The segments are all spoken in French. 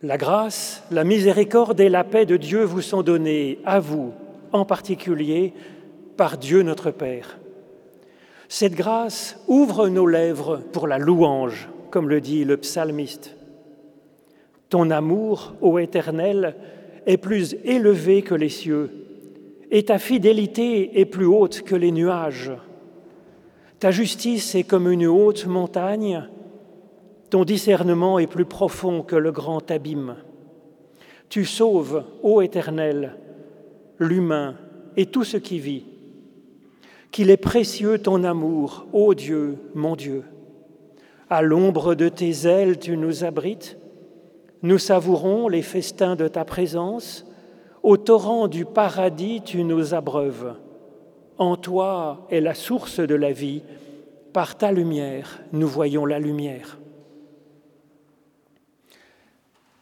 La grâce, la miséricorde et la paix de Dieu vous sont données, à vous en particulier, par Dieu notre Père. Cette grâce ouvre nos lèvres pour la louange, comme le dit le psalmiste. Ton amour, ô Éternel, est plus élevé que les cieux, et ta fidélité est plus haute que les nuages. Ta justice est comme une haute montagne, ton discernement est plus profond que le grand abîme. Tu sauves, ô Éternel, l'humain et tout ce qui vit. Qu'il est précieux ton amour, ô Dieu, mon Dieu. À l'ombre de tes ailes, tu nous abrites. Nous savourons les festins de ta présence. Au torrent du paradis, tu nous abreuves. En toi est la source de la vie. Par ta lumière, nous voyons la lumière.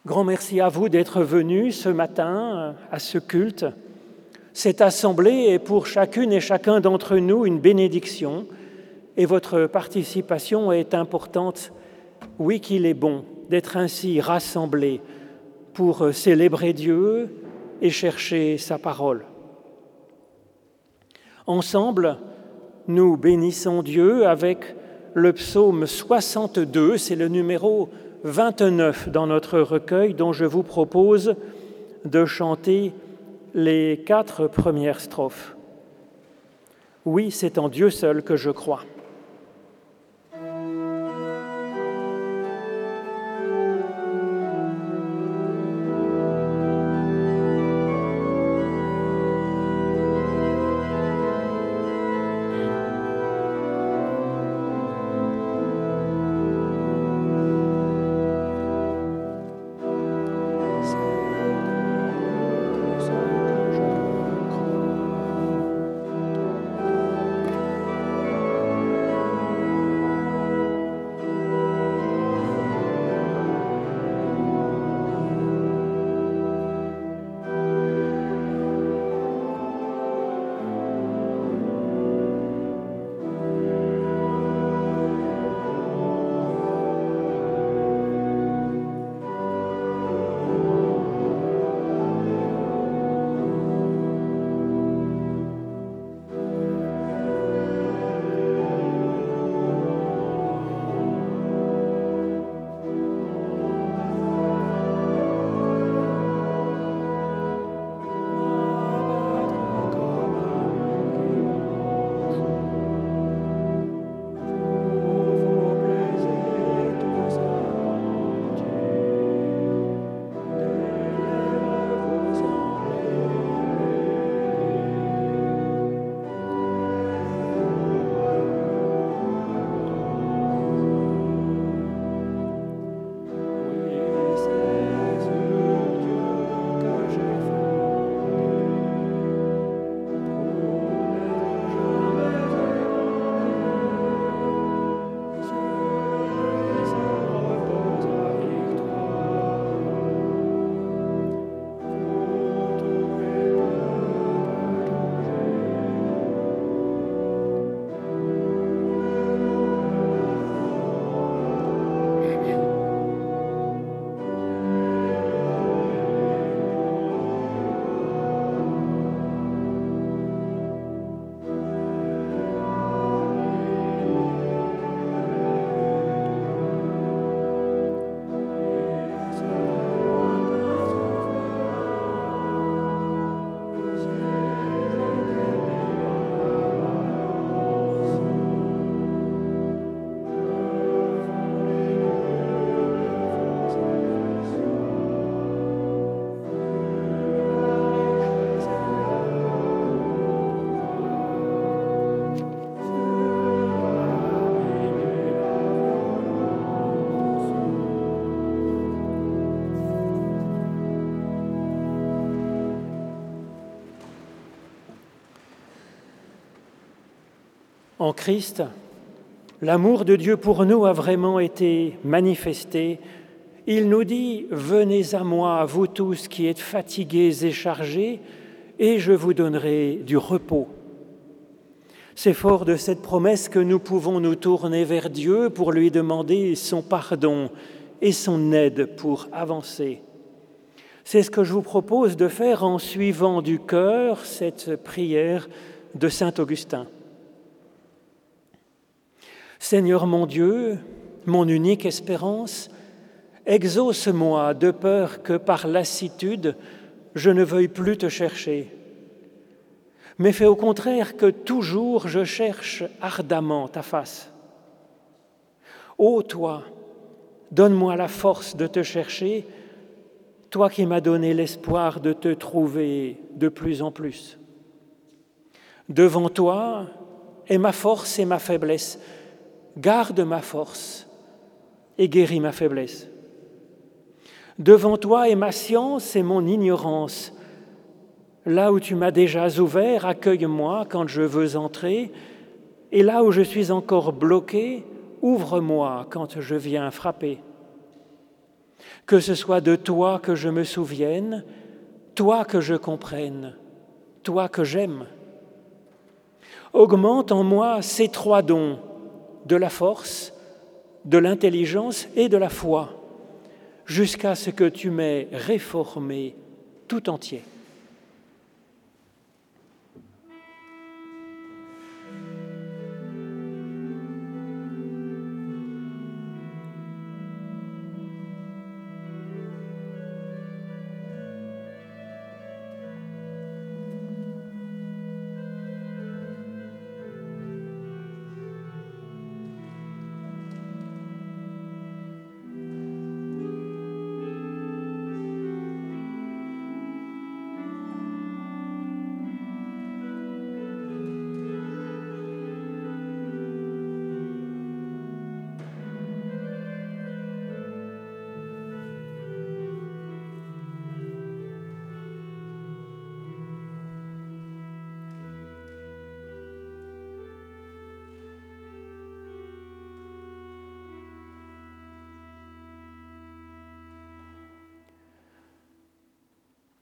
Grand merci à vous d'être venus ce matin à ce culte. Cette assemblée est pour chacune et chacun d'entre nous une bénédiction et votre participation est importante. Oui qu'il est bon d'être ainsi rassemblés pour célébrer Dieu et chercher sa parole. Ensemble, nous bénissons Dieu avec le psaume 62, c'est le numéro 29 dans notre recueil dont je vous propose de chanter les quatre premières strophes. Oui, c'est en Dieu seul que je crois. En Christ, l'amour de Dieu pour nous a vraiment été manifesté. Il nous dit, Venez à moi, vous tous qui êtes fatigués et chargés, et je vous donnerai du repos. C'est fort de cette promesse que nous pouvons nous tourner vers Dieu pour lui demander son pardon et son aide pour avancer. C'est ce que je vous propose de faire en suivant du cœur cette prière de Saint Augustin. Seigneur mon Dieu, mon unique espérance, exauce-moi de peur que par lassitude je ne veuille plus te chercher, mais fais au contraire que toujours je cherche ardemment ta face. Ô toi, donne-moi la force de te chercher toi qui m'as donné l'espoir de te trouver de plus en plus. Devant toi est ma force et ma faiblesse. Garde ma force et guéris ma faiblesse. Devant toi est ma science et mon ignorance. Là où tu m'as déjà ouvert, accueille-moi quand je veux entrer, et là où je suis encore bloqué, ouvre-moi quand je viens frapper que ce soit de toi que je me souvienne, toi que je comprenne, toi que j'aime. Augmente en moi ces trois dons, de la force, de l'intelligence et de la foi, jusqu'à ce que tu m'aies réformé tout entier.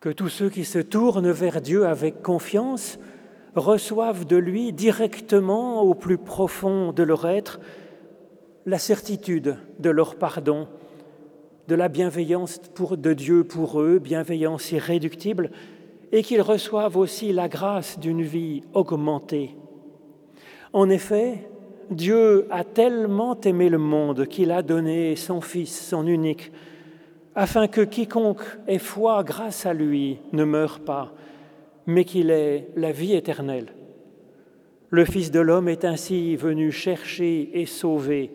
Que tous ceux qui se tournent vers Dieu avec confiance reçoivent de lui directement au plus profond de leur être la certitude de leur pardon, de la bienveillance de Dieu pour eux, bienveillance irréductible, et qu'ils reçoivent aussi la grâce d'une vie augmentée. En effet, Dieu a tellement aimé le monde qu'il a donné son Fils, son unique, afin que quiconque ait foi grâce à lui ne meure pas, mais qu'il ait la vie éternelle. Le Fils de l'homme est ainsi venu chercher et sauver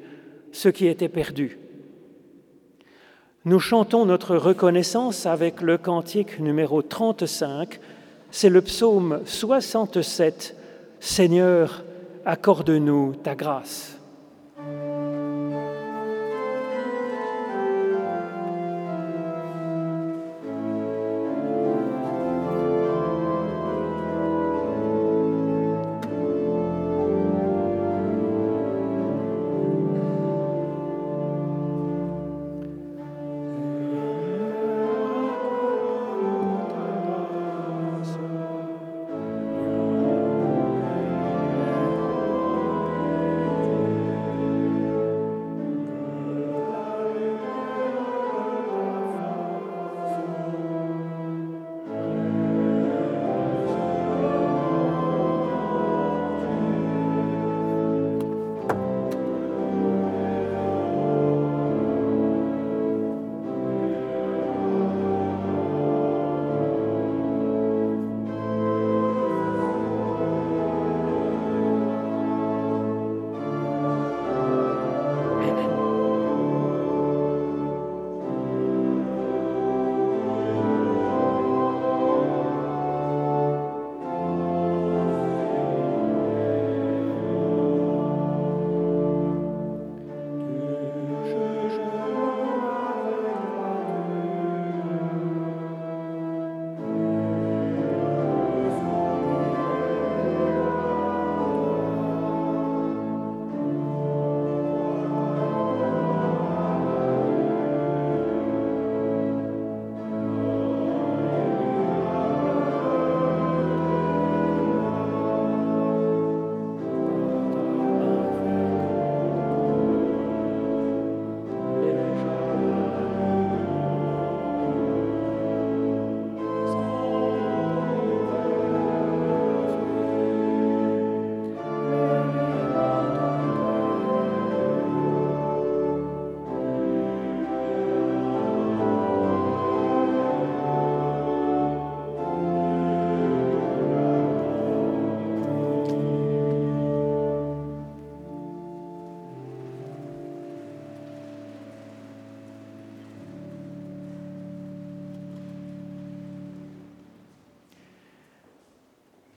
ce qui était perdu. Nous chantons notre reconnaissance avec le cantique numéro 35, c'est le psaume 67, Seigneur, accorde-nous ta grâce.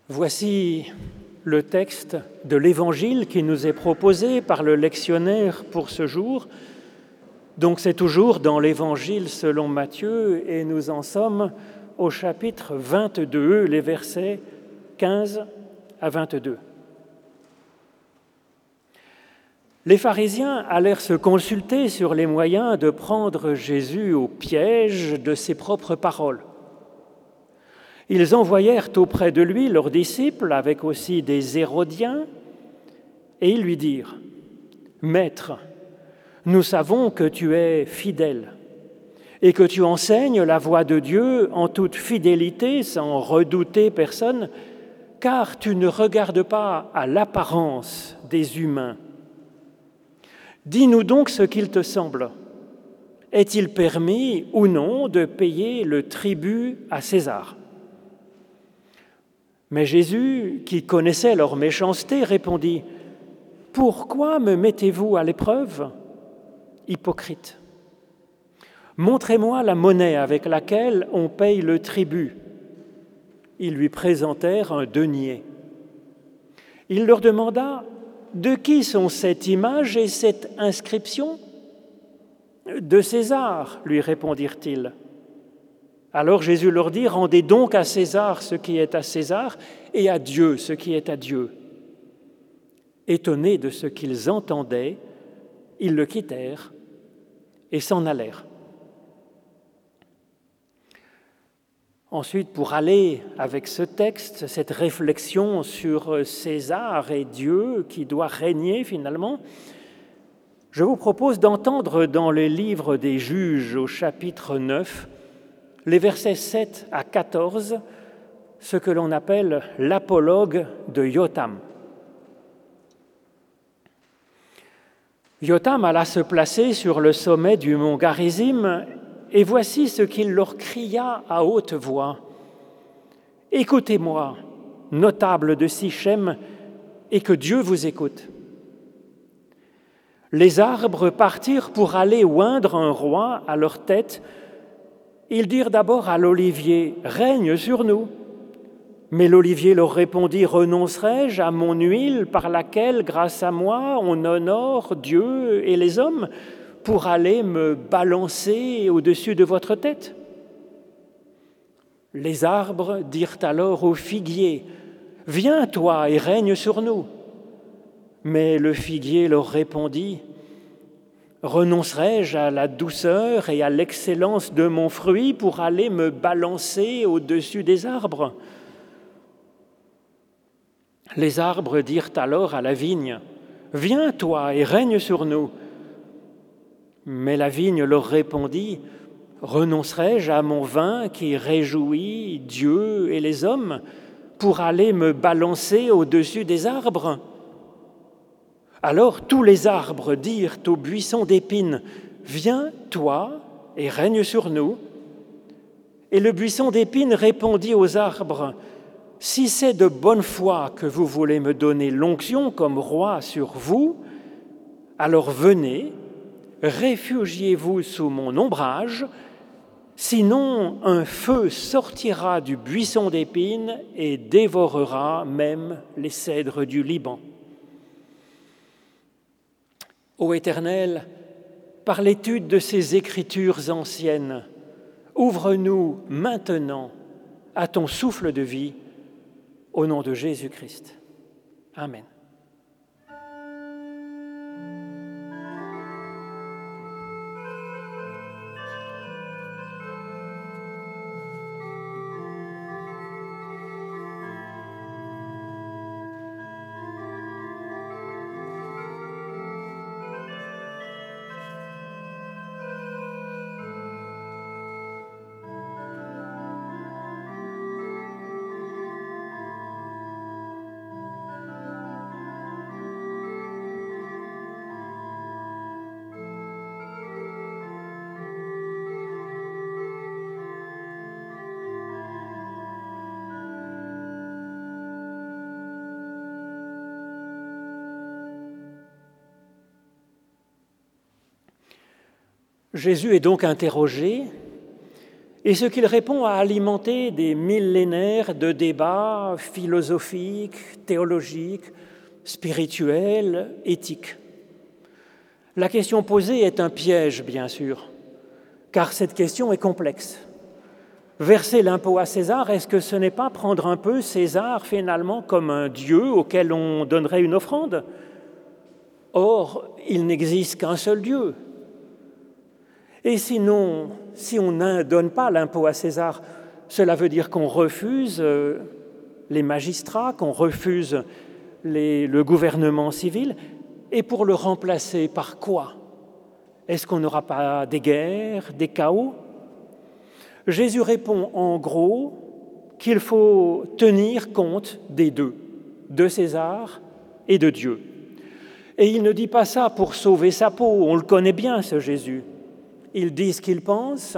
Voici le texte de l'Évangile qui nous est proposé par le lectionnaire pour ce jour. Donc c'est toujours dans l'Évangile selon Matthieu et nous en sommes au chapitre 22, les versets 15 à 22. Les pharisiens allèrent se consulter sur les moyens de prendre Jésus au piège de ses propres paroles. Ils envoyèrent auprès de lui leurs disciples, avec aussi des Hérodiens, et ils lui dirent, Maître, nous savons que tu es fidèle et que tu enseignes la voie de Dieu en toute fidélité, sans redouter personne, car tu ne regardes pas à l'apparence des humains. Dis-nous donc ce qu'il te semble. Est-il permis ou non de payer le tribut à César? Mais Jésus, qui connaissait leur méchanceté, répondit, Pourquoi me mettez-vous à l'épreuve Hypocrite? Montrez-moi la monnaie avec laquelle on paye le tribut. Ils lui présentèrent un denier. Il leur demanda, De qui sont cette image et cette inscription De César, lui répondirent-ils. Alors Jésus leur dit, rendez donc à César ce qui est à César et à Dieu ce qui est à Dieu. Étonnés de ce qu'ils entendaient, ils le quittèrent et s'en allèrent. Ensuite, pour aller avec ce texte, cette réflexion sur César et Dieu qui doit régner finalement, je vous propose d'entendre dans les livres des juges au chapitre 9 les versets 7 à 14, ce que l'on appelle l'apologue de Yotam. Yotam alla se placer sur le sommet du mont Garizim, et voici ce qu'il leur cria à haute voix. Écoutez-moi, notable de Sichem, et que Dieu vous écoute. Les arbres partirent pour aller oindre un roi à leur tête ils dirent d'abord à l'olivier, Règne sur nous. Mais l'olivier leur répondit, Renoncerai-je à mon huile par laquelle, grâce à moi, on honore Dieu et les hommes pour aller me balancer au-dessus de votre tête? Les arbres dirent alors au figuier, Viens toi et règne sur nous. Mais le figuier leur répondit, Renoncerai-je à la douceur et à l'excellence de mon fruit pour aller me balancer au-dessus des arbres? Les arbres dirent alors à la vigne, Viens toi et règne sur nous. Mais la vigne leur répondit, Renoncerai-je à mon vin qui réjouit Dieu et les hommes pour aller me balancer au-dessus des arbres alors tous les arbres dirent au buisson d'épines, Viens, toi, et règne sur nous. Et le buisson d'épines répondit aux arbres, Si c'est de bonne foi que vous voulez me donner l'onction comme roi sur vous, alors venez, réfugiez-vous sous mon ombrage, sinon un feu sortira du buisson d'épines et dévorera même les cèdres du Liban. Ô Éternel, par l'étude de ces écritures anciennes, ouvre-nous maintenant à ton souffle de vie, au nom de Jésus-Christ. Amen. Jésus est donc interrogé Et ce qu'il répond a alimenté des millénaires de débats philosophiques, théologiques, spirituels, éthiques. La question posée est un piège, bien sûr, car cette question est complexe. Verser l'impôt à César, est-ce que ce n'est pas prendre un peu César finalement comme un dieu auquel on donnerait une offrande? Or, il n'existe qu'un seul Dieu, et sinon, si on ne donne pas l'impôt à César, cela veut dire qu'on refuse euh, les magistrats, qu'on refuse le gouvernement civil. Et pour le remplacer par quoi? Est-ce qu'on n'aura pas des guerres, des chaos? Jésus répond en gros qu'il faut tenir compte des deux, de César et de Dieu. Et il ne dit pas ça pour sauver sa peau, on le connaît bien ce Jésus il dit ce qu'il pense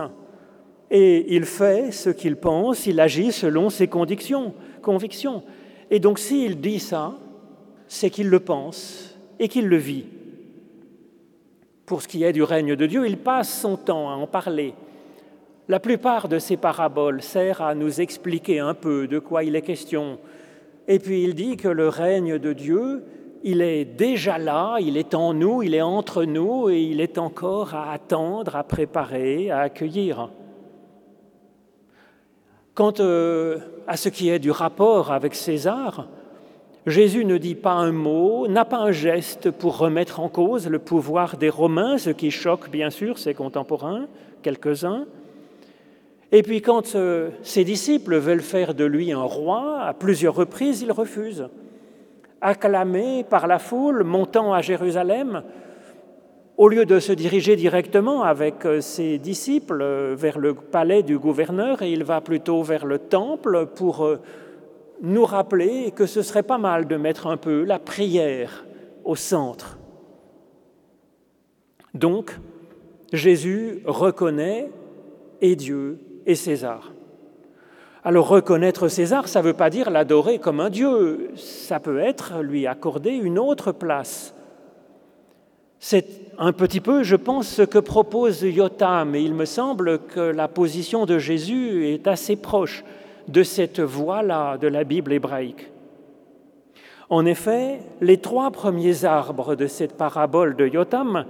et il fait ce qu'il pense, il agit selon ses convictions. convictions. Et donc s'il dit ça, c'est qu'il le pense et qu'il le vit. Pour ce qui est du règne de Dieu, il passe son temps à en parler. La plupart de ces paraboles servent à nous expliquer un peu de quoi il est question. Et puis il dit que le règne de Dieu, il est déjà là, il est en nous, il est entre nous et il est encore à attendre, à préparer, à accueillir. Quant euh, à ce qui est du rapport avec César, Jésus ne dit pas un mot, n'a pas un geste pour remettre en cause le pouvoir des Romains, ce qui choque bien sûr ses contemporains, quelques-uns. Et puis quand euh, ses disciples veulent faire de lui un roi, à plusieurs reprises, il refuse acclamé par la foule montant à Jérusalem, au lieu de se diriger directement avec euh, ses disciples euh, vers le palais du gouverneur, il va plutôt vers le temple pour euh, nous rappeler que ce serait pas mal de mettre un peu la prière au centre. Donc, Jésus reconnaît et Dieu et César. Alors reconnaître César, ça ne veut pas dire l'adorer comme un dieu, ça peut être lui accorder une autre place. C'est un petit peu, je pense, ce que propose Yotam, et il me semble que la position de Jésus est assez proche de cette voie-là de la Bible hébraïque. En effet, les trois premiers arbres de cette parabole de Yotam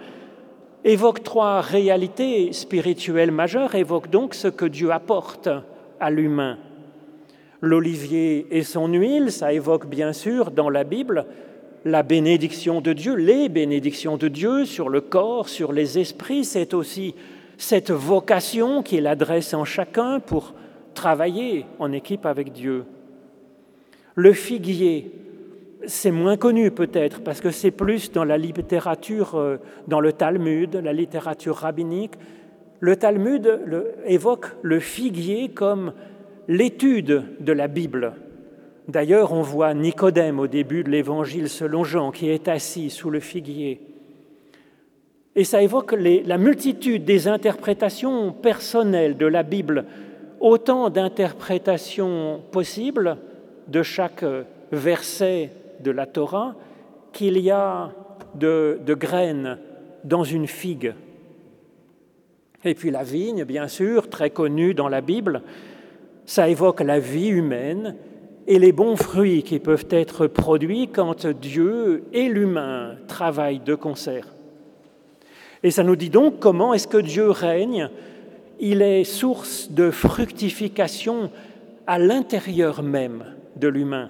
évoquent trois réalités spirituelles majeures, évoquent donc ce que Dieu apporte l'humain. L'olivier et son huile, ça évoque bien sûr dans la Bible la bénédiction de Dieu, les bénédictions de Dieu sur le corps, sur les esprits, c'est aussi cette vocation qu'il adresse en chacun pour travailler en équipe avec Dieu. Le figuier, c'est moins connu peut-être parce que c'est plus dans la littérature, euh, dans le Talmud, la littérature rabbinique. Le Talmud évoque le figuier comme l'étude de la Bible. D'ailleurs, on voit Nicodème au début de l'Évangile selon Jean qui est assis sous le figuier. Et ça évoque la multitude des interprétations personnelles de la Bible, autant d'interprétations possibles de chaque verset de la Torah qu'il y a de, de graines dans une figue. Et puis la vigne, bien sûr, très connue dans la Bible, ça évoque la vie humaine et les bons fruits qui peuvent être produits quand Dieu et l'humain travaillent de concert. Et ça nous dit donc comment est-ce que Dieu règne Il est source de fructification à l'intérieur même de l'humain.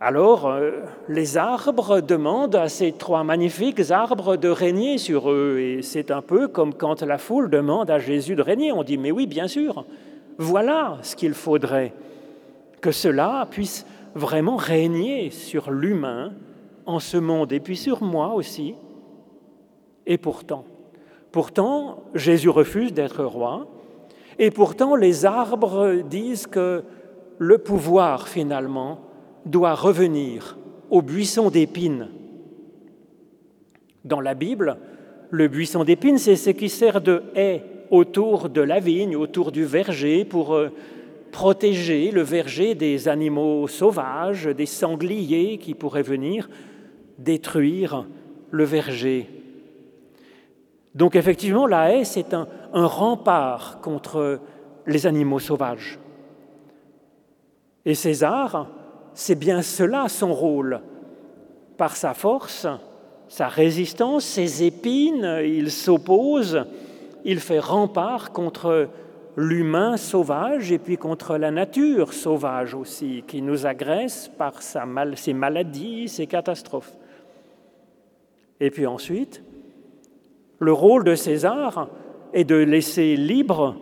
Alors, euh, les arbres demandent à ces trois magnifiques arbres de régner sur eux. Et c'est un peu comme quand la foule demande à Jésus de régner. On dit, mais oui, bien sûr, voilà ce qu'il faudrait, que cela puisse vraiment régner sur l'humain en ce monde, et puis sur moi aussi. Et pourtant, pourtant, Jésus refuse d'être roi, et pourtant les arbres disent que le pouvoir, finalement, doit revenir au buisson d'épines. Dans la Bible, le buisson d'épines, c'est ce qui sert de haie autour de la vigne, autour du verger, pour euh, protéger le verger des animaux sauvages, des sangliers qui pourraient venir détruire le verger. Donc effectivement, la haie, c'est un, un rempart contre les animaux sauvages. Et César, c'est bien cela son rôle. Par sa force, sa résistance, ses épines, il s'oppose, il fait rempart contre l'humain sauvage et puis contre la nature sauvage aussi, qui nous agresse par ses maladies, ses catastrophes. Et puis ensuite, le rôle de César est de laisser libre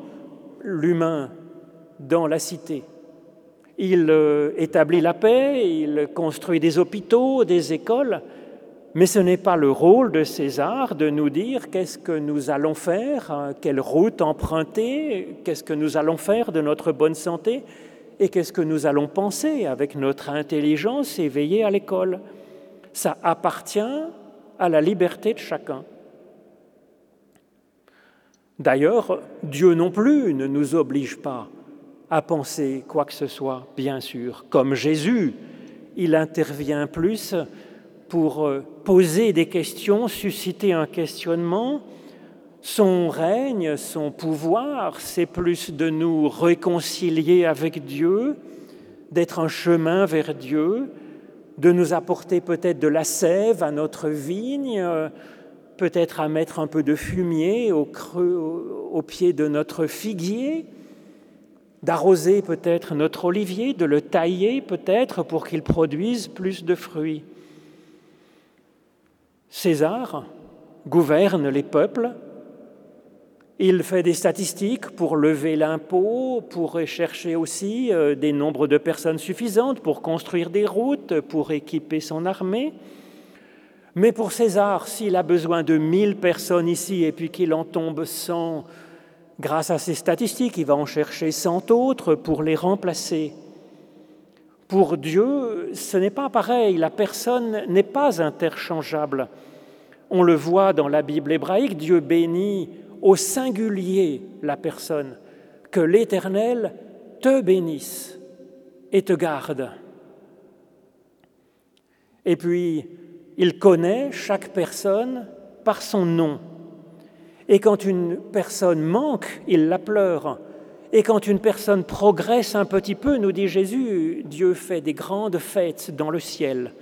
l'humain dans la cité. Il euh, établit la paix, il construit des hôpitaux, des écoles, mais ce n'est pas le rôle de César de nous dire qu'est-ce que nous allons faire, hein, quelle route emprunter, qu'est-ce que nous allons faire de notre bonne santé et qu'est-ce que nous allons penser avec notre intelligence éveillée à l'école. Ça appartient à la liberté de chacun. D'ailleurs, Dieu non plus ne nous oblige pas à penser quoi que ce soit, bien sûr. Comme Jésus, il intervient plus pour euh, poser des questions, susciter un questionnement. Son règne, son pouvoir, c'est plus de nous réconcilier avec Dieu, d'être un chemin vers Dieu, de nous apporter peut-être de la sève à notre vigne, peut-être à mettre un peu de fumier au, creux, au pied de notre figuier, d'arroser peut-être notre olivier, de le tailler peut-être pour qu'il produise plus de fruits. César gouverne les peuples, il fait des statistiques pour lever l'impôt, pour chercher aussi euh, des nombres de personnes suffisantes, pour construire des routes, pour équiper son armée. Mais pour César, s'il a besoin de 1000 personnes ici et puis qu'il en tombe 100 grâce à ces statistiques, il va en chercher 100 autres pour les remplacer. Pour Dieu, ce n'est pas pareil, la personne n'est pas interchangeable. On le voit dans la Bible hébraïque, Dieu bénit au singulier la personne, que l'Éternel te bénisse et te garde. Et puis, il connaît chaque personne par son nom. Et quand une personne manque, il la pleure. Et quand une personne progresse un petit peu, nous dit Jésus, Dieu fait des grandes fêtes dans le ciel.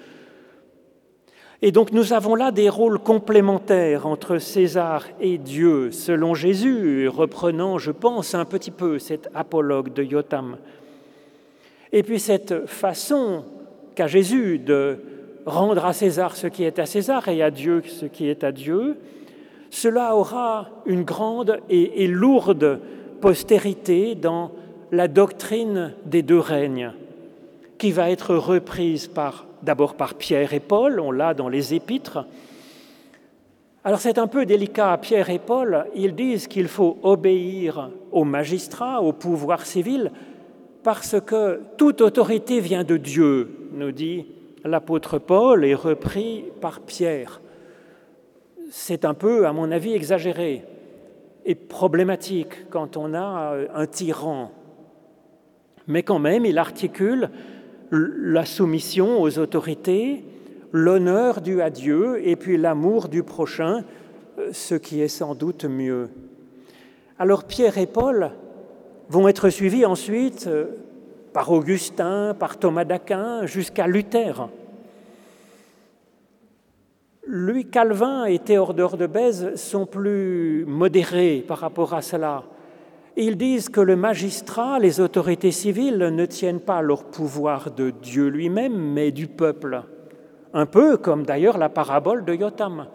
Et donc nous avons là des rôles complémentaires entre César et Dieu, selon Jésus, reprenant, je pense, un petit peu cet apologue de Yotam. Et puis cette façon qu'a Jésus de rendre à César ce qui est à César et à Dieu ce qui est à Dieu, cela aura une grande et, lourde postérité dans la doctrine des deux règnes, qui va être reprise par, d'abord par Pierre et Paul, on l'a dans les épîtres. Alors c'est un peu délicat, Pierre et Paul, ils disent qu'il faut obéir aux magistrats, au pouvoir civil, parce que toute autorité vient de Dieu, nous dit l'apôtre Paul, et repris par Pierre. C'est un peu, à mon avis, exagéré et problématique quand on a euh, un tyran. Mais quand même, il articule la soumission aux autorités, l'honneur dû à Dieu et puis l'amour du prochain, euh, ce qui est sans doute mieux. Alors Pierre et Paul vont être suivis ensuite euh, par Augustin, par Thomas d'Aquin, jusqu'à Luther. Louis Calvin et Théodore de Bèze sont plus modérés par rapport à cela. Ils disent que le magistrat, les autorités civiles ne tiennent pas leur pouvoir de Dieu lui-même, mais du peuple. Un peu comme d'ailleurs la parabole de Yotam.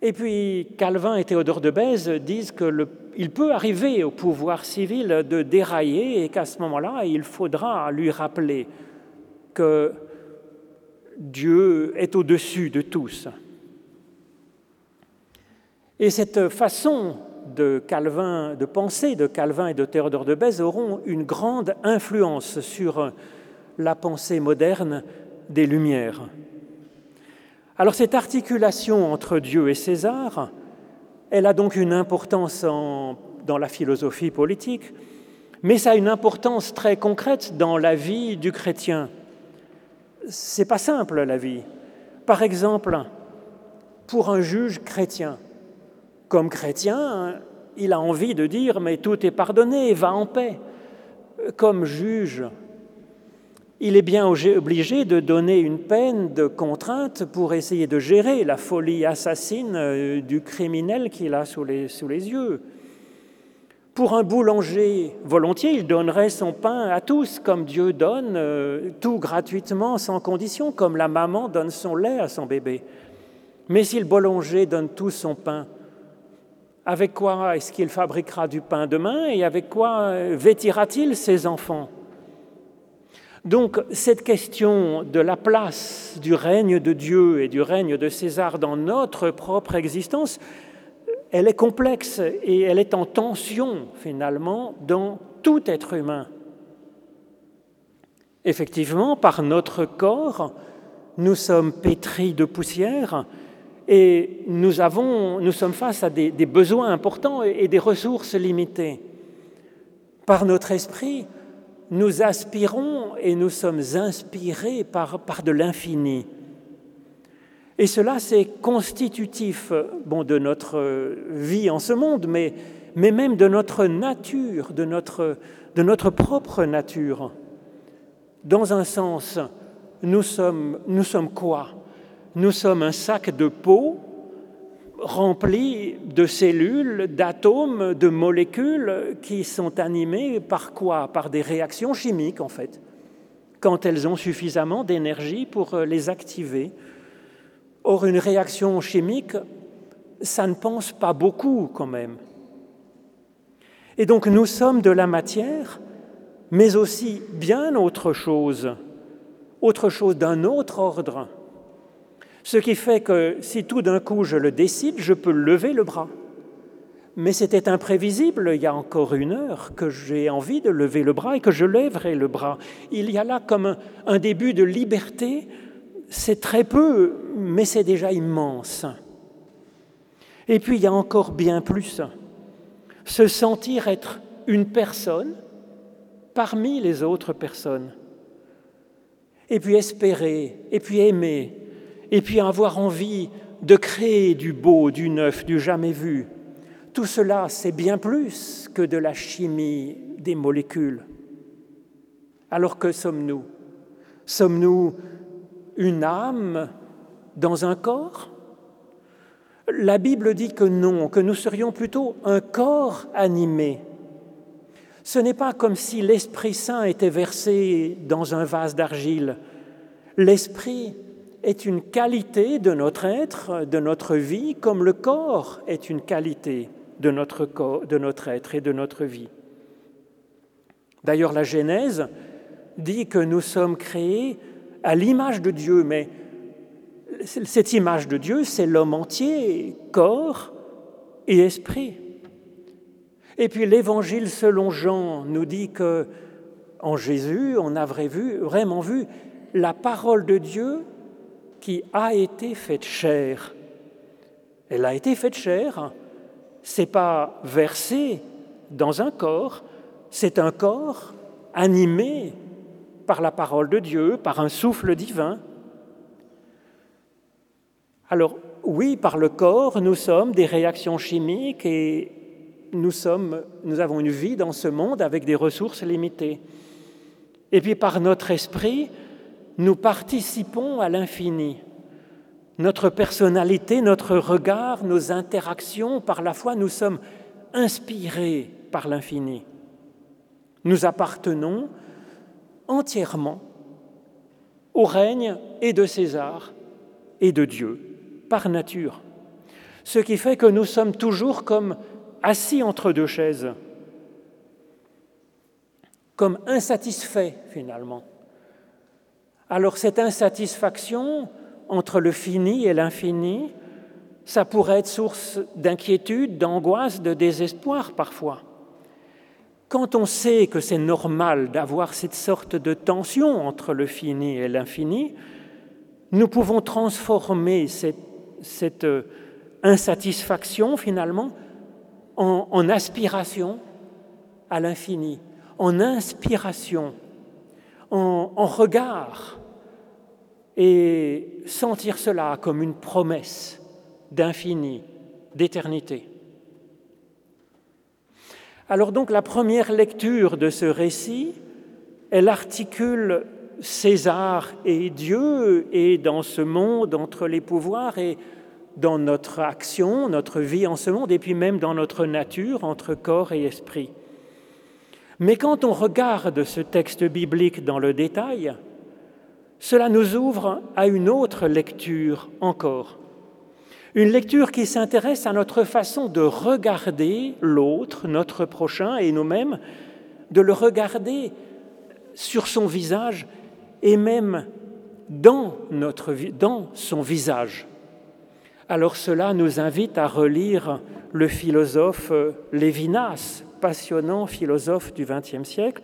Et puis Calvin et Théodore de Bèze disent qu'il peut arriver au pouvoir civil de dérailler et qu'à ce moment-là, il faudra lui rappeler que Dieu est au-dessus de tous. Et cette façon de Calvin, de penser de Calvin et de Théodore de Bèze auront une grande influence sur la pensée moderne des Lumières. Alors cette articulation entre Dieu et César, elle a donc une importance dans la philosophie politique, mais ça a une importance très concrète dans la vie du chrétien c'est pas simple la vie. Par exemple, pour un juge chrétien, comme chrétien, il a envie de dire mais tout est pardonné, va en paix. Comme juge, il est bien obligé de donner une peine de contrainte pour essayer de gérer la folie assassine euh, du criminel qu'il a sous les, sous les yeux. Pour un boulanger, volontiers, il donnerait son pain à tous, comme Dieu donne, euh, tout gratuitement, sans condition, comme la maman donne son lait à son bébé. Mais si le boulanger donne tout son pain, avec quoi est-ce qu'il fabriquera du pain demain et avec quoi euh, vêtira-t-il ses enfants? Donc cette question de la place du règne de Dieu et du règne de César dans notre propre existence, elle est complexe et elle est en tension finalement dans tout être humain. Effectivement, par notre corps, nous sommes pétris de poussière, et nous, sommes face à des, besoins importants et, des ressources limitées. Par notre esprit, nous aspirons et nous sommes inspirés par de l'infini. Et cela, c'est constitutif bon, de notre vie en ce monde, mais, mais même de notre nature, de notre, de notre propre nature. Dans un sens, nous sommes, nous sommes quoi? Nous sommes un sac de peau rempli de cellules, d'atomes, de molécules qui sont animées par quoi? Par des réactions chimiques en fait, quand elles ont suffisamment d'énergie pour euh, les activer. Or, une réaction chimique, ça ne pense pas beaucoup quand même. Et donc nous sommes de la matière, mais aussi bien autre chose, autre chose d'un autre ordre ce qui fait que si tout d'un coup je le décide, je peux lever le bras. Mais c'était imprévisible il y a encore une heure que j'ai envie de lever le bras et que je lèverai le bras. Il y a là comme un, début de liberté. C'est très peu, mais c'est déjà immense. Et puis il y a encore bien plus. Se sentir être une personne parmi les autres personnes. Et puis espérer, et puis aimer, et puis avoir envie de créer du beau, du neuf, du jamais vu. Tout cela, c'est bien plus que de la chimie des molécules. Alors que sommes-nous? Sommes-nous une âme dans un corps? La Bible dit que non, que nous serions plutôt un corps animé. Ce n'est pas comme si l'Esprit Saint était versé dans un vase d'argile. L'Esprit est une qualité de notre être, de notre vie, comme le corps est une qualité de notre, corps, de notre être et de notre vie. D'ailleurs, la Genèse dit que nous sommes créés à l'image de Dieu, mais cette image de Dieu, c'est l'homme entier, corps et esprit. Et puis l'évangile selon Jean nous dit que en Jésus, on a vraiment vu la parole de Dieu qui a été faite chair. Elle a été faite chair, c'est pas versé dans un corps, c'est un corps animé par la parole de Dieu, par un souffle divin. Alors oui, par le corps, nous sommes des réactions chimiques et nous, sommes, nous avons une vie dans ce monde avec des ressources limitées. Et puis par notre esprit, nous participons à l'infini. Notre personnalité, notre regard, nos interactions, par la foi, nous sommes inspirés par l'infini. Nous appartenons entièrement au règne et de César et de Dieu, par nature. Ce qui fait que nous sommes toujours comme assis entre deux chaises, comme insatisfaits finalement. Alors cette insatisfaction entre le fini et l'infini, ça pourrait être source d'inquiétude, d'angoisse, de désespoir parfois. Quand on sait que c'est normal d'avoir cette sorte de tension entre le fini et l'infini, nous pouvons transformer cette, euh, insatisfaction finalement en, aspiration à l'infini, en inspiration, en regard et sentir cela comme une promesse d'infini, d'éternité. Alors donc la première lecture de ce récit, elle articule César et Dieu et dans ce monde entre les pouvoirs et dans notre action, notre vie en ce monde et puis même dans notre nature entre corps et esprit. Mais quand on regarde ce texte biblique dans le détail, cela nous ouvre à une autre lecture encore. Une lecture qui s'intéresse à notre façon de regarder l'autre, notre prochain et nous-mêmes, de le regarder sur son visage et même dans, notre, son visage. Alors cela nous invite à relire le philosophe Lévinas, passionnant philosophe du XXe siècle.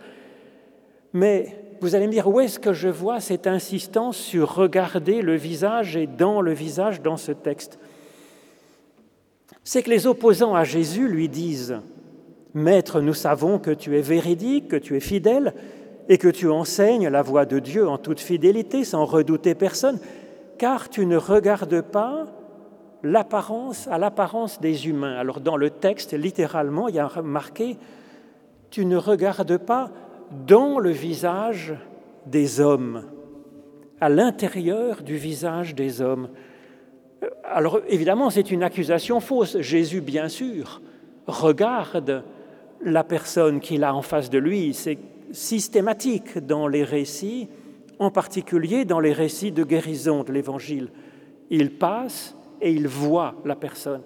Mais vous allez me dire, où est-ce que je vois cette insistance sur regarder le visage et dans le visage dans ce texte? C'est que les opposants à Jésus lui disent, Maître, nous savons que tu es véridique, que tu es fidèle, et que tu enseignes la voie de Dieu en toute fidélité, sans redouter personne, car tu ne regardes pas l'apparence à l'apparence des humains. Alors dans le texte, littéralement, il y a marqué, tu ne regardes pas dans le visage des hommes, à l'intérieur du visage des hommes. Alors évidemment, c'est une accusation fausse. Jésus, bien sûr, regarde la personne qu'il a en face de lui. C'est systématique dans les récits, en particulier dans les récits de guérison de l'Évangile. Il passe et il voit la personne.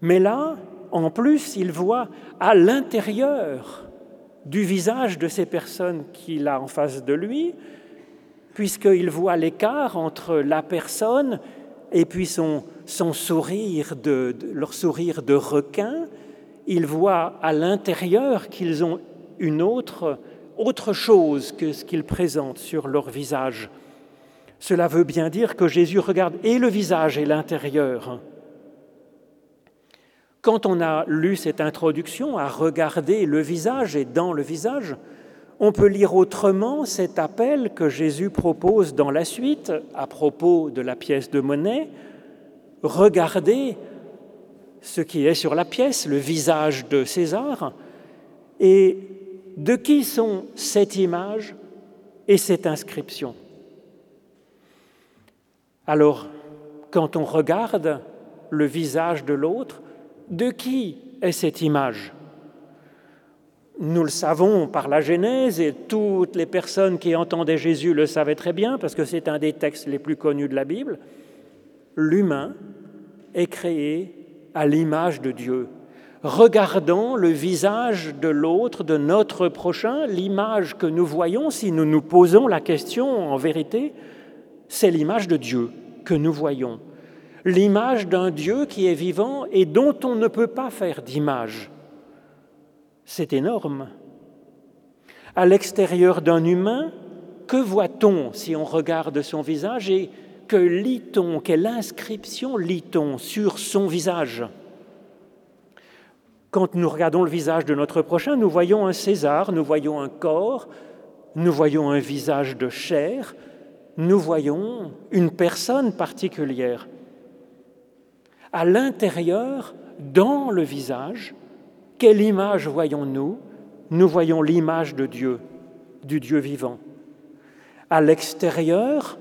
Mais là, en plus, il voit à l'intérieur du visage de ces personnes qu'il a en face de lui, puisqu'il voit l'écart entre la personne et puis son, sourire, de, leur sourire de requin, il voit à l'intérieur qu'ils ont une autre, autre chose que ce qu'ils présentent sur leur visage. Cela veut bien dire que Jésus regarde et le visage et l'intérieur. Quand on a lu cette introduction à regarder le visage et dans le visage, on peut lire autrement cet appel que Jésus propose dans la suite à propos de la pièce de monnaie. Regardez ce qui est sur la pièce, le visage de César, et de qui sont cette image et cette inscription. Alors, quand on regarde le visage de l'autre, de qui est cette image? Nous le savons par la Genèse et toutes les personnes qui entendaient Jésus le savaient très bien parce que c'est un des textes les plus connus de la Bible. L'humain est créé à l'image de Dieu. Regardons le visage de l'autre, de notre prochain, l'image que nous voyons, si nous nous posons la question en vérité, c'est l'image de Dieu que nous voyons l'image d'un Dieu qui est vivant et dont on ne peut pas faire d'image. C'est énorme. À l'extérieur d'un humain, que voit-on si on regarde son visage et que lit-on, quelle inscription lit-on sur son visage? Quand nous regardons le visage de notre prochain, nous voyons un César, nous voyons un corps, nous voyons un visage de chair, nous voyons une personne particulière à l'intérieur, dans le visage, quelle image voyons-nous? Nous voyons l'image de Dieu, du Dieu vivant. À l'extérieur,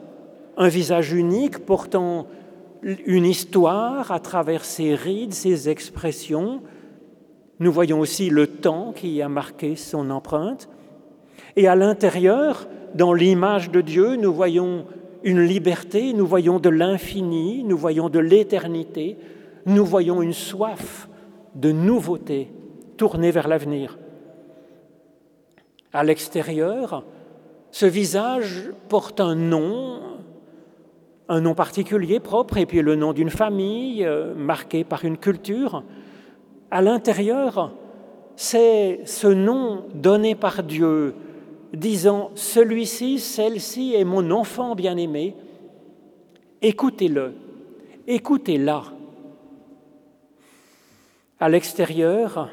un visage unique portant une histoire à travers ses rides, ses expressions. Nous voyons aussi le temps qui a marqué son empreinte. Et à l'intérieur, dans l'image de Dieu, nous voyons une liberté, nous voyons de l'infini, nous voyons de l'éternité, nous voyons une soif de nouveauté tournée vers l'avenir. À l'extérieur, ce visage porte un nom, un nom particulier propre, et puis le nom d'une famille euh, marquée par une culture. À l'intérieur, c'est ce nom donné par Dieu, disant, celui-ci, celle-ci est mon enfant bien-aimé, écoutez-le, écoutez-la. À l'extérieur,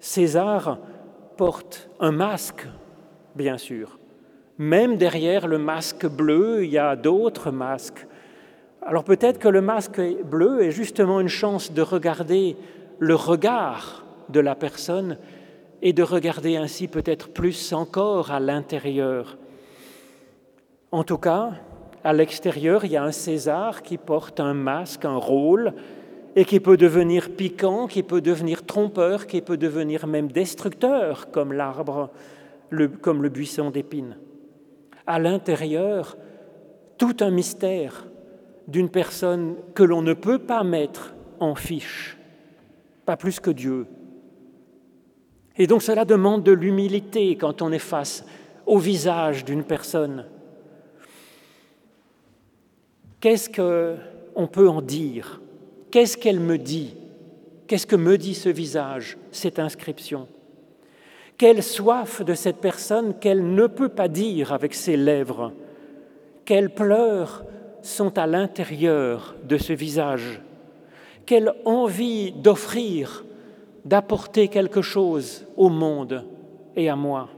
César porte un masque, bien sûr. Même derrière le masque bleu, il y a d'autres masques. Alors peut-être que le masque bleu est justement une chance de regarder le regard de la personne et de regarder ainsi peut-être plus encore à l'intérieur. En tout cas, à l'extérieur, il y a un César qui porte un masque, un rôle, et qui peut devenir piquant, qui peut devenir trompeur, qui peut devenir même destructeur, comme l'arbre, comme le buisson d'épines. À l'intérieur, tout un mystère d'une personne que l'on ne peut pas mettre en fiche, pas plus que Dieu. Et donc cela demande de l'humilité quand on est face au visage d'une personne. Qu'est-ce qu'on peut en dire? Qu'est-ce qu'elle me dit? Qu'est-ce que me dit ce visage, cette inscription? Quelle soif de cette personne qu'elle ne peut pas dire avec ses lèvres. Quelles pleurs sont à l'intérieur de ce visage. Quelle envie d'offrir, d'apporter quelque chose au monde et à moi.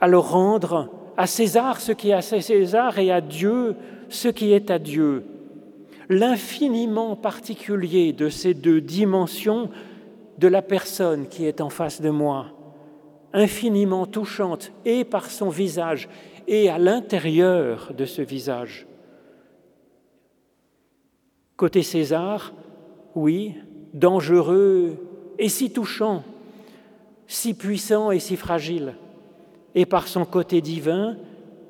Alors rendre à César ce qui est à César et à Dieu ce qui est à Dieu. L'infiniment particulier de ces deux dimensions de la personne qui est en face de moi, infiniment touchante et par son visage et à l'intérieur de ce visage. Côté César, oui, dangereux et si touchant, si puissant et si fragile, et par son côté divin,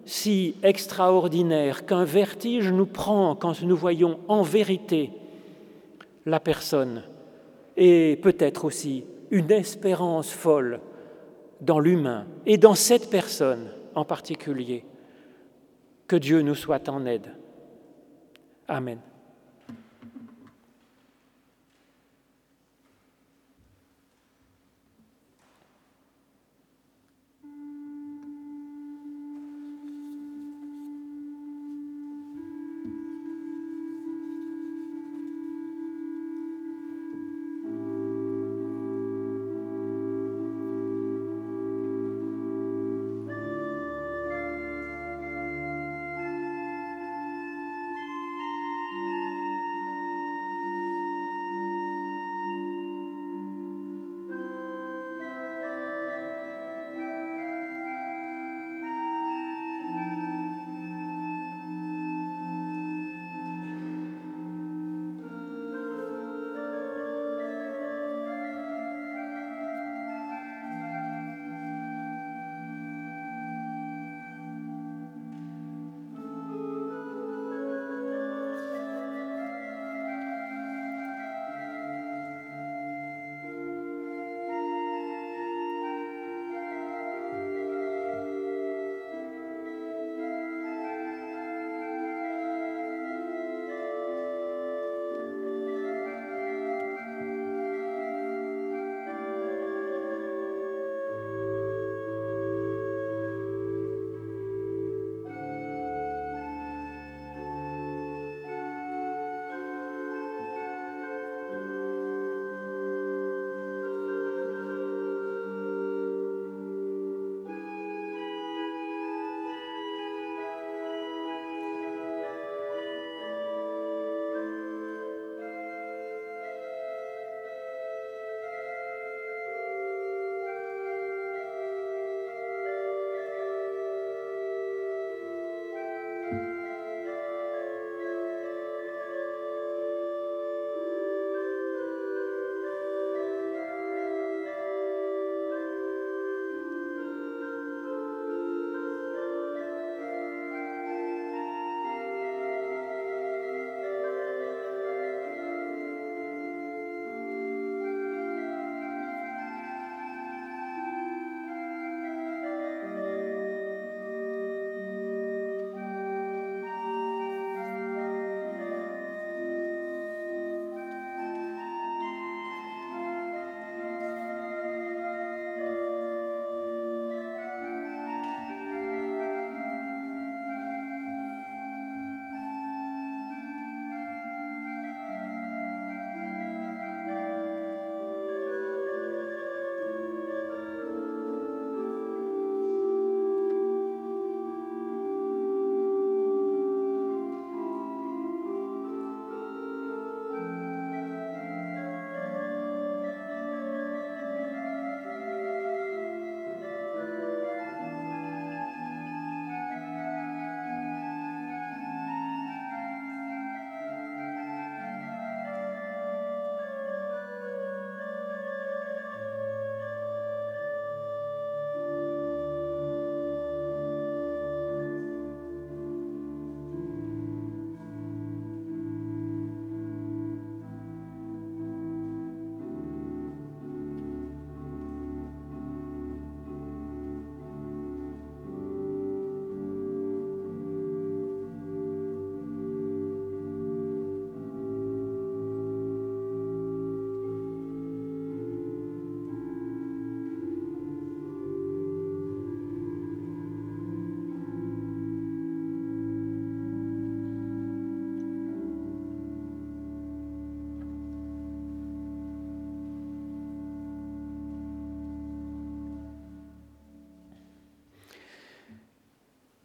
si extraordinaire qu'un vertige nous prend quand nous voyons en vérité la personne et peut-être aussi une espérance folle dans l'humain et dans cette personne en particulier. Que Dieu nous soit en aide. Amen.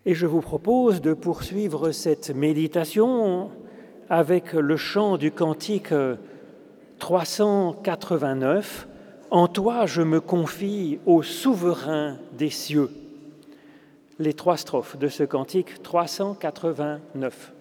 Et je vous propose de poursuivre cette méditation avec le chant du cantique 389, En toi je me confie au souverain des cieux. Les trois strophes de ce cantique 389.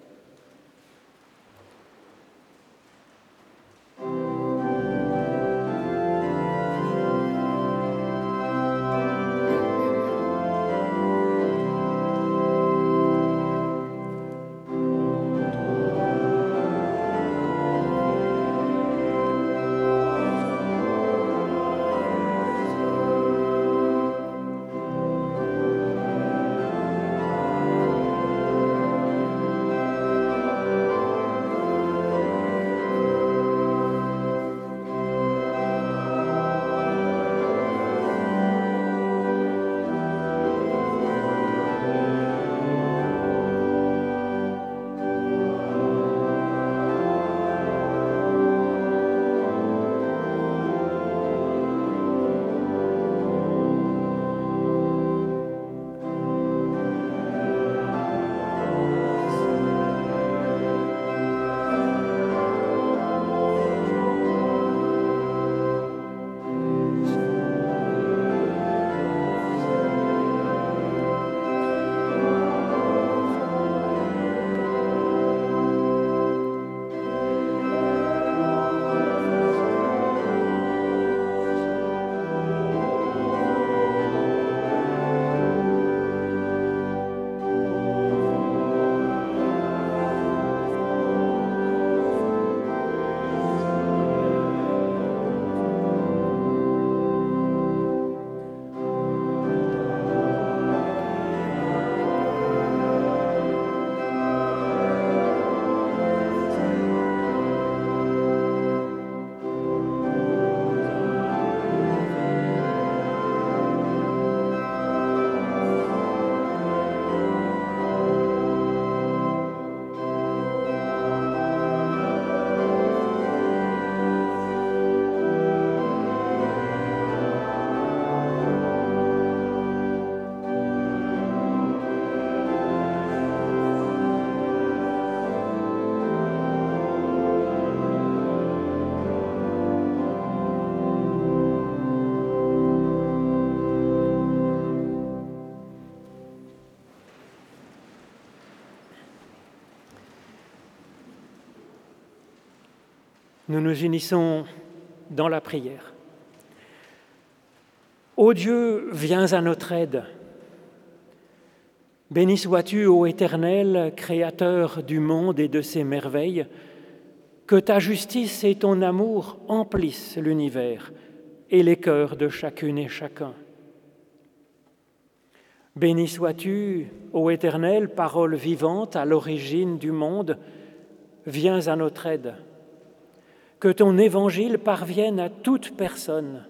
Nous nous unissons dans la prière. Ô Dieu, viens à notre aide. Béni sois-tu, ô Éternel, Créateur du monde et de ses merveilles, que ta justice et ton amour emplissent l'univers et les cœurs de chacune et chacun. Béni sois-tu, ô Éternel, parole vivante à l'origine du monde, viens à notre aide que ton évangile parvienne à toute personne,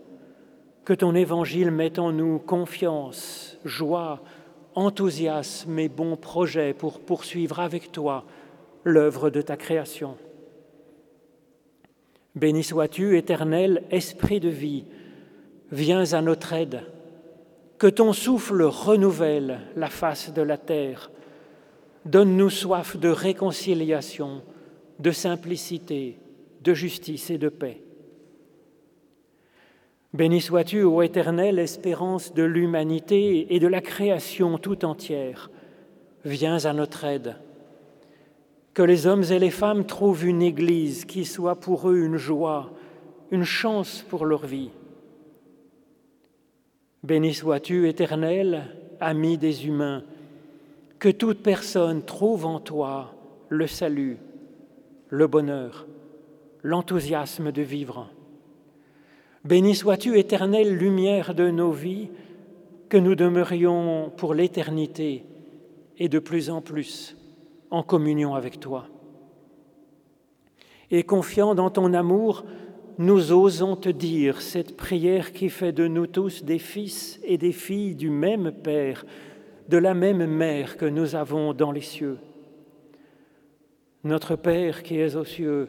que ton évangile mette en nous confiance, joie, enthousiasme et bons projets pour poursuivre avec toi l'œuvre de ta création. Béni sois-tu, éternel Esprit de vie, viens à notre aide, que ton souffle renouvelle la face de la terre, donne-nous soif de réconciliation, de simplicité, de justice et de paix. Béni sois-tu, ô éternelle espérance de l'humanité et de la création tout entière. Viens à notre aide. Que les hommes et les femmes trouvent une Église qui soit pour eux une joie, une chance pour leur vie. Béni sois-tu, éternel, ami des humains, que toute personne trouve en toi le salut, le bonheur l'enthousiasme de vivre. Béni sois-tu, éternelle lumière de nos vies, que nous demeurions pour l'éternité et de plus en plus en communion avec toi. Et confiant dans ton amour, nous osons te dire cette prière qui fait de nous tous des fils et des filles du même Père, de la même mère que nous avons dans les cieux. Notre Père qui es aux cieux,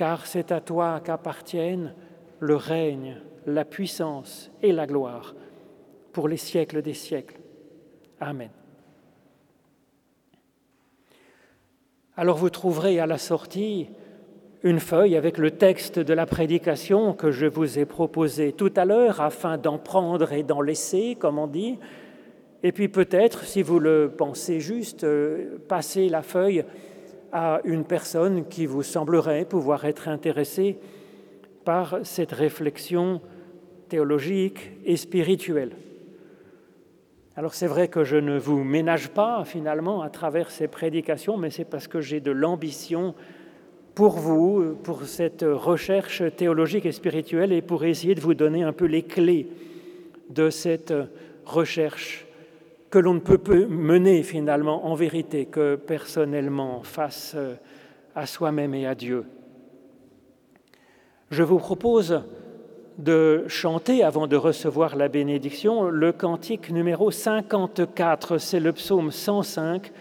Car c'est à toi qu'appartiennent le règne, la puissance et la gloire pour les siècles des siècles. Amen. Alors vous trouverez à la sortie une feuille avec le texte de la prédication que je vous ai proposé tout à l'heure afin d'en prendre et d'en laisser, comme on dit. Et puis peut-être, si vous le pensez juste, euh, passer la feuille à une personne qui vous semblerait pouvoir être intéressée par cette réflexion théologique et spirituelle. Alors c'est vrai que je ne vous ménage pas finalement à travers ces prédications, mais c'est parce que j'ai de l'ambition pour vous, pour cette recherche théologique et spirituelle, et pour essayer de vous donner un peu les clés de cette recherche que l'on ne peut mener finalement en vérité que personnellement face à soi-même et à Dieu. Je vous propose de chanter, avant de recevoir la bénédiction, le cantique numéro 54. C'est le psaume 105.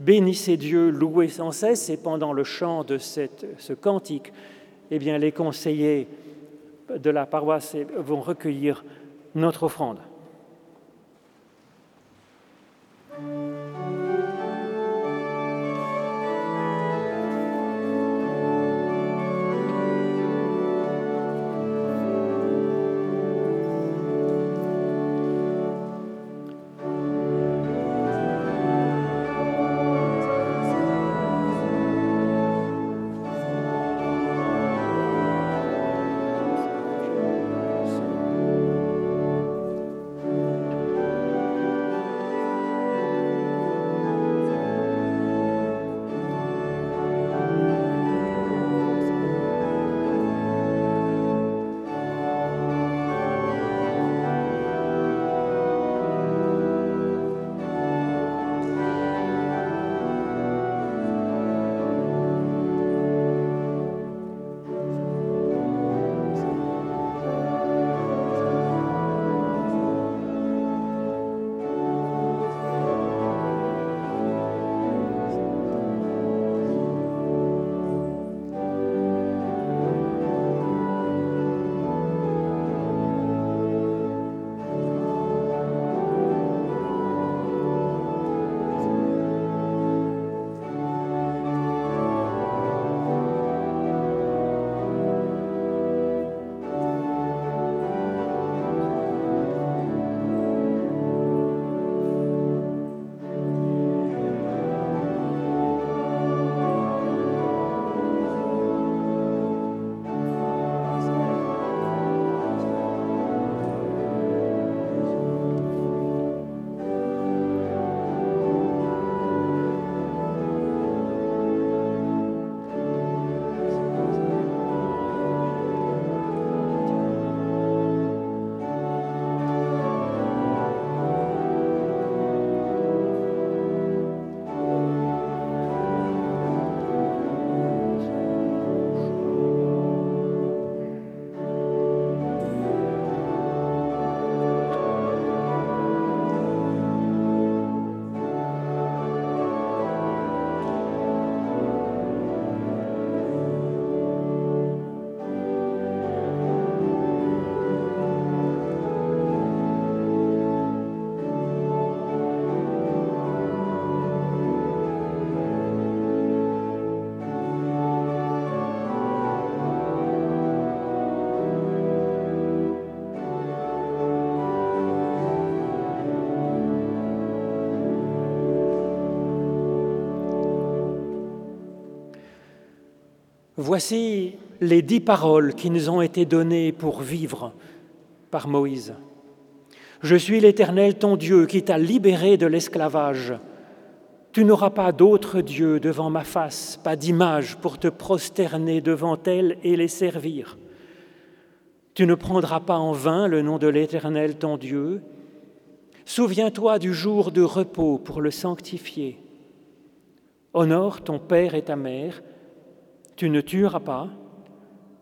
Bénissez Dieu, louez sans cesse. Et pendant le chant de ce cantique, eh bien, les conseillers de la paroisse vont recueillir notre offrande. Thank you. Voici les dix paroles qui nous ont été données pour vivre par Moïse. Je suis l'Éternel ton Dieu qui t'a libéré de l'esclavage. Tu n'auras pas d'autre Dieu devant ma face, pas d'image pour te prosterner devant elle et les servir. Tu ne prendras pas en vain le nom de l'Éternel ton Dieu. Souviens-toi du jour de repos pour le sanctifier. Honore ton père et ta mère. Tu ne tueras pas.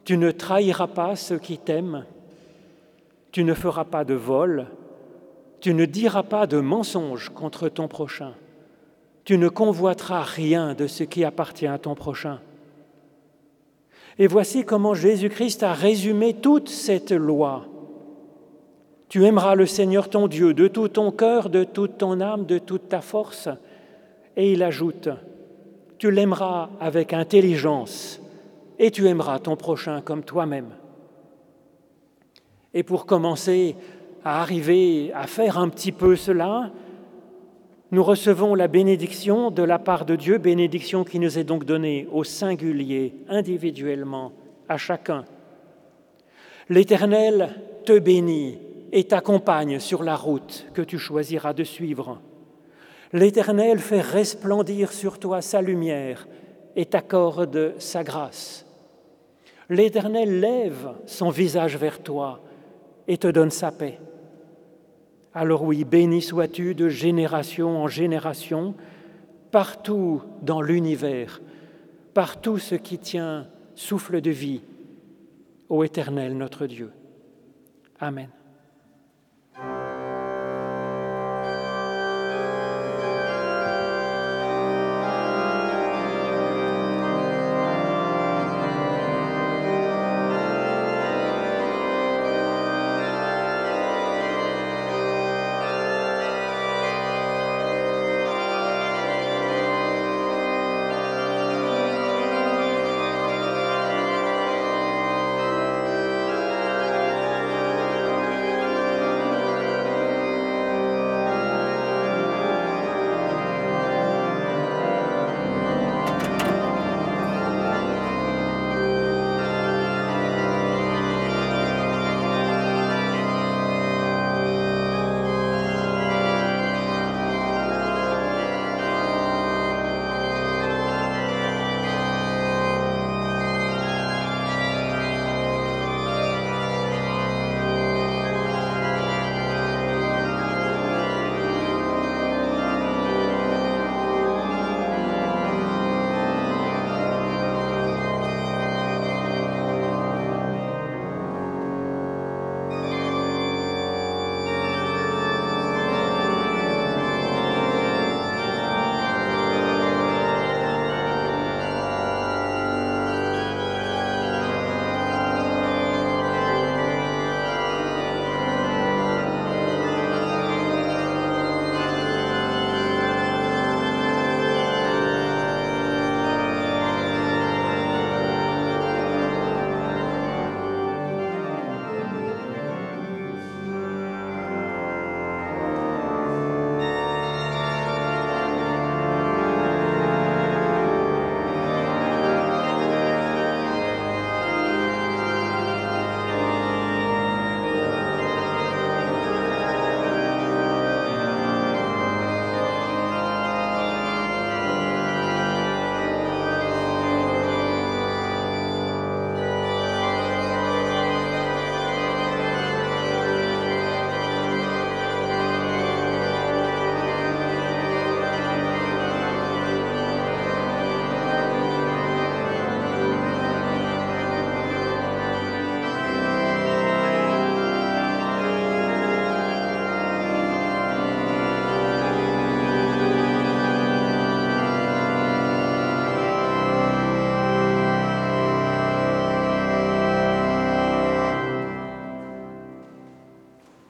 Tu ne trahiras pas ceux qui t'aiment. Tu ne feras pas de vol. Tu ne diras pas de mensonge contre ton prochain. Tu ne convoiteras rien de ce qui appartient à ton prochain. Et voici comment Jésus-Christ a résumé toute cette loi. Tu aimeras le Seigneur ton Dieu de tout ton cœur, de toute ton âme, de toute ta force. Et il ajoute, tu l'aimeras avec intelligence et tu aimeras ton prochain comme toi-même. Et pour commencer à arriver à faire un petit peu cela, nous recevons la bénédiction de la part de Dieu, bénédiction qui nous est donc donnée au singulier, individuellement, à chacun. L'Éternel te bénit et t'accompagne sur la route que tu choisiras de suivre. L'Éternel fait resplendir sur toi sa lumière et t'accorde sa grâce. L'Éternel lève son visage vers toi et te donne sa paix. Alors oui, béni sois-tu de génération en génération, partout dans l'univers, partout ce qui tient souffle de vie, ô Éternel notre Dieu. Amen.